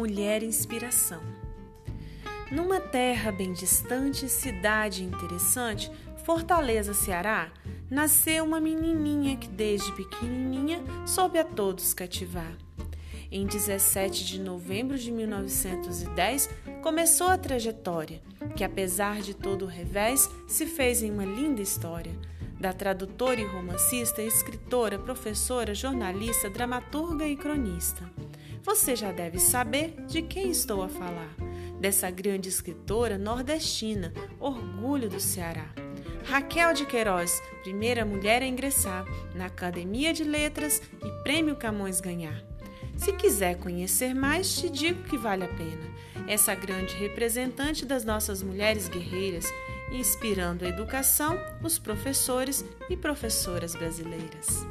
mulher inspiração. Numa terra bem distante, cidade interessante, Fortaleza, Ceará, nasceu uma menininha que desde pequenininha soube a todos cativar. Em 17 de novembro de 1910, começou a trajetória, que apesar de todo o revés, se fez em uma linda história. Da tradutora e romancista, escritora, professora, jornalista, dramaturga e cronista. Você já deve saber de quem estou a falar. Dessa grande escritora nordestina, orgulho do Ceará. Raquel de Queiroz, primeira mulher a ingressar na Academia de Letras e Prêmio Camões ganhar. Se quiser conhecer mais, te digo que vale a pena. Essa grande representante das nossas mulheres guerreiras, inspirando a educação, os professores e professoras brasileiras.